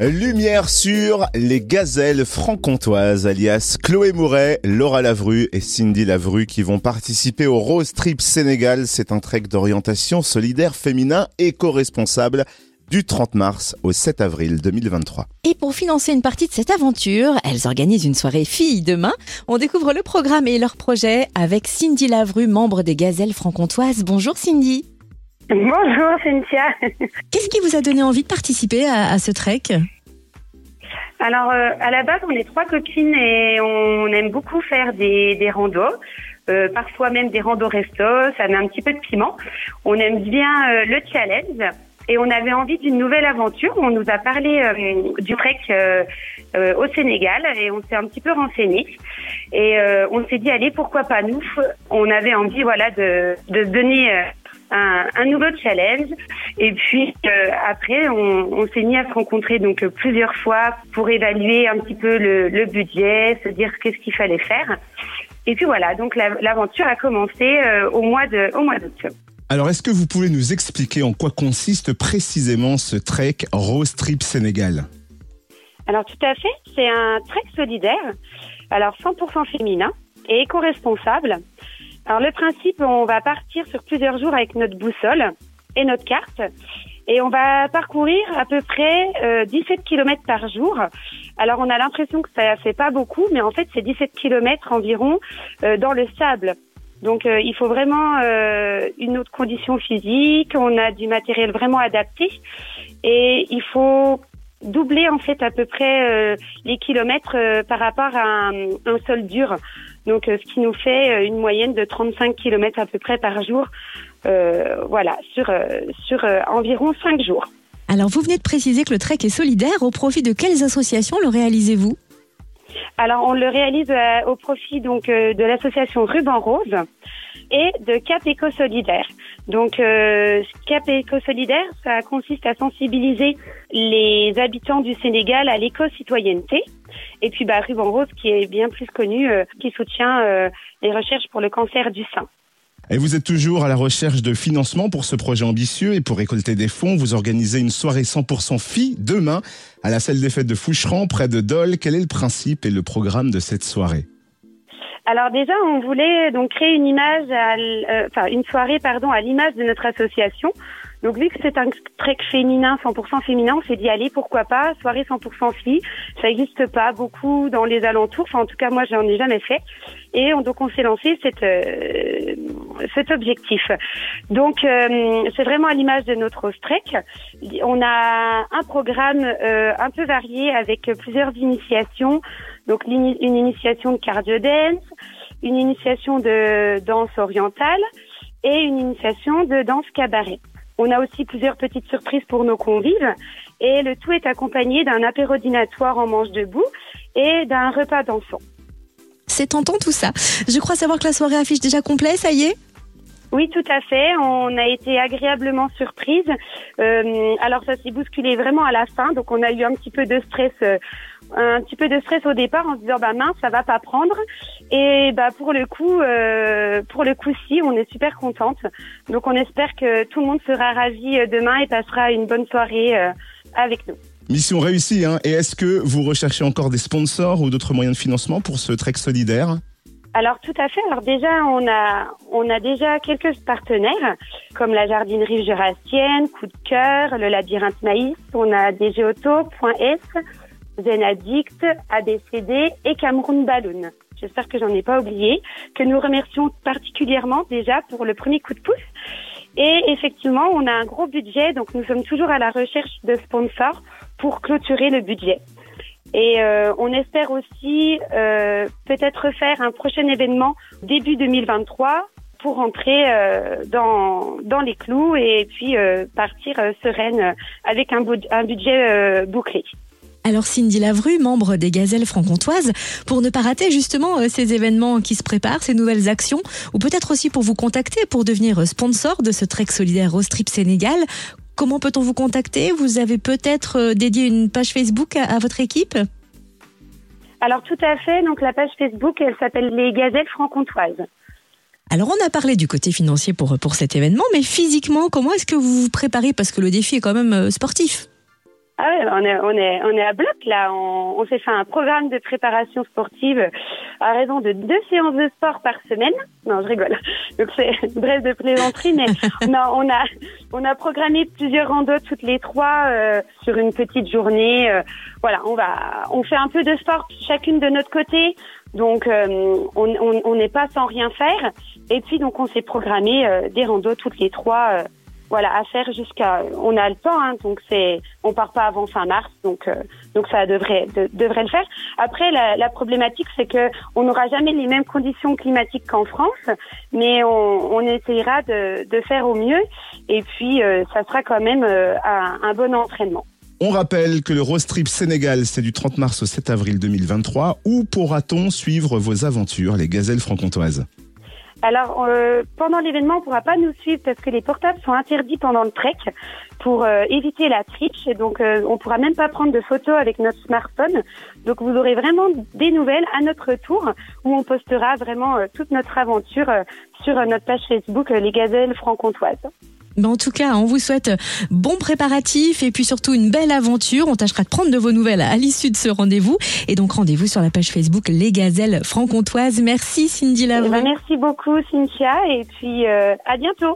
Lumière sur les gazelles franc-comtoises, alias Chloé Mouret, Laura Lavru et Cindy Lavru qui vont participer au Rose Trip Sénégal. C'est un trek d'orientation solidaire féminin éco-responsable du 30 mars au 7 avril 2023. Et pour financer une partie de cette aventure, elles organisent une soirée filles demain. On découvre le programme et leur projet avec Cindy Lavru, membre des Gazelles franc-comtoises. Bonjour Cindy. Bonjour Cynthia. Qu'est-ce qui vous a donné envie de participer à, ce trek? Alors euh, à la base on est trois copines et on aime beaucoup faire des, des randos. Euh, parfois même des randos resto, ça met un petit peu de piment. On aime bien euh, le challenge et on avait envie d'une nouvelle aventure. On nous a parlé du trek au Sénégal et on s'est un petit peu renseigné et on s'est dit allez pourquoi pas nous? On avait envie voilà de, de donner un, nouveau challenge. Et puis euh, après, on, s'est mis à se rencontrer donc euh, plusieurs fois pour évaluer un petit peu le, budget, se dire qu'est-ce qu'il fallait faire. Et puis voilà, donc l'aventure a commencé euh, au mois de au mois d'août. Alors, est-ce que vous pouvez nous expliquer en quoi consiste précisément ce trek Rose Trip Sénégal? Alors, tout à fait, c'est un trek solidaire, alors 100% féminin et éco-responsable. Alors le principe, on va partir sur plusieurs jours avec notre boussole et notre carte. Et on va parcourir à peu près euh, 17 km par jour. Alors on a l'impression que ça fait pas beaucoup, mais en fait c'est 17 km environ euh, dans le sable. Donc euh, il faut vraiment euh, une autre condition physique, on a du matériel vraiment adapté et il faut doubler en fait à peu près les kilomètres par rapport à un, un sol dur. Donc, euh, ce qui nous fait euh, une moyenne de 35 km à peu près par jour, euh, voilà, sur, sur environ 5 jours. Alors, vous venez de préciser que le trek est solidaire. Au profit de quelles associations le réalisez-vous? Alors, on le réalise au profit donc de l'association Ruban Rose et de Cap Éco Solidaire. Donc euh, Cap Éco Solidaire, ça consiste à sensibiliser les habitants du Sénégal à l'éco-citoyenneté. Et puis bah, Ruban Rose, qui est bien plus connu, euh, qui soutient euh, les recherches pour le cancer du sein. Et vous êtes toujours à la recherche de financement pour ce projet ambitieux et pour récolter des fonds, vous organisez une soirée 100% filles demain à la salle des fêtes de Foucheran, près de Dole. Quel est le principe et le programme de cette soirée? Alors déjà, on voulait donc créer une image, euh, enfin une soirée, pardon, à l'image de notre association. Donc vu que c'est un trek féminin, 100% féminin, on s'est dit allez pourquoi pas soirée 100% filles. Ça n'existe pas beaucoup dans les alentours. Enfin en tout cas moi j'en ai jamais fait. Et on, donc on s'est lancé euh, cet objectif. Donc euh, c'est vraiment à l'image de notre trek. On a un programme un peu varié avec plusieurs initiations. Donc une initiation de cardio dance, une initiation de danse orientale et une initiation de danse cabaret. On a aussi plusieurs petites surprises pour nos convives et le tout est accompagné d'un apéro dînatoire en manche debout et d'un repas d'enfants. C'est tentant tout ça. Je crois savoir que la soirée affiche déjà complet, ça y est? Oui, tout à fait. On a été agréablement surprise. Euh, alors ça s'est bousculé vraiment à la fin, donc on a eu un petit peu de stress, euh, un petit peu de stress au départ en se disant bah mince, ça va pas prendre. Et bah pour le coup, euh, pour le coup si, on est super contente. Donc on espère que tout le monde sera ravi demain et passera une bonne soirée avec nous. Mission réussie. Hein. Et est-ce que vous recherchez encore des sponsors ou d'autres moyens de financement pour ce trek solidaire? Alors tout à fait. Alors déjà, on a on a déjà quelques partenaires comme la jardinerie jurassienne, Coup de cœur, le labyrinthe maïs. On a DGauto.s, Zen Addict, ABCD et Cameroun Balloon. J'espère que j'en ai pas oublié. Que nous remercions particulièrement déjà pour le premier coup de pouce. Et effectivement, on a un gros budget, donc nous sommes toujours à la recherche de sponsors pour clôturer le budget. Et euh, on espère aussi euh, peut-être faire un prochain événement début 2023 pour rentrer euh, dans, dans les clous et puis partir sereine avec un, un budget bouclé. Alors Cindy Lavru, membre des Gazelles franc-comtoises, pour ne pas rater justement ces événements qui se préparent, ces nouvelles actions, ou peut-être aussi pour vous contacter pour devenir sponsor de ce Trek solidaire au Strip Sénégal, Comment peut-on vous contacter? Vous avez peut-être euh, dédié une page Facebook à, votre équipe? Alors tout à fait. Donc la page Facebook, elle s'appelle les Gazelles franc-comtoises. Alors on a parlé du côté financier pour, pour cet événement, mais physiquement, comment est-ce que vous vous préparez? Parce que le défi est quand même euh, sportif. Ah ouais, on est, on est, on est à bloc là. On, on s'est fait un programme de préparation sportive à raison de deux séances de sport par semaine. Non, je rigole. Donc c'est bref de plaisanterie, mais non, on a, on a programmé plusieurs randos toutes les trois euh, sur une petite journée. Euh, voilà, on va, on fait un peu de sport chacune de notre côté. Donc euh, on n'est pas sans rien faire. Et puis donc on s'est programmé des randos toutes les trois voilà à faire jusqu'à on a le temps hein, donc c'est on part pas avant fin mars donc euh, donc ça devrait devrait le faire. Après la, problématique c'est que on n'aura jamais les mêmes conditions climatiques qu'en France mais on, on essayera de, faire au mieux et puis euh, ça sera quand même euh, un, un bon entraînement. On rappelle que le Rose Trip Sénégal, c'est du 30 mars au 7 avril 2023. Où pourra-t-on suivre vos aventures, les gazelles franc-comtoises? Alors, euh, pendant l'événement, on pourra pas nous suivre parce que les portables sont interdits pendant le trek pour euh, éviter la triche. Donc, euh, on pourra même pas prendre de photos avec notre smartphone. Donc, vous aurez vraiment des nouvelles à notre tour où on postera vraiment toute notre aventure sur notre page Facebook Les Gazelles franc-comtoises. Ben en tout cas, on vous souhaite bon préparatif et puis surtout une belle aventure. On tâchera de prendre de vos nouvelles à l'issue de ce rendez-vous. Et donc rendez-vous sur la page Facebook Les Gazelles franc-comtoises. Merci Cindy Lavray. Eh ben, merci beaucoup Cynthia et puis euh, à bientôt.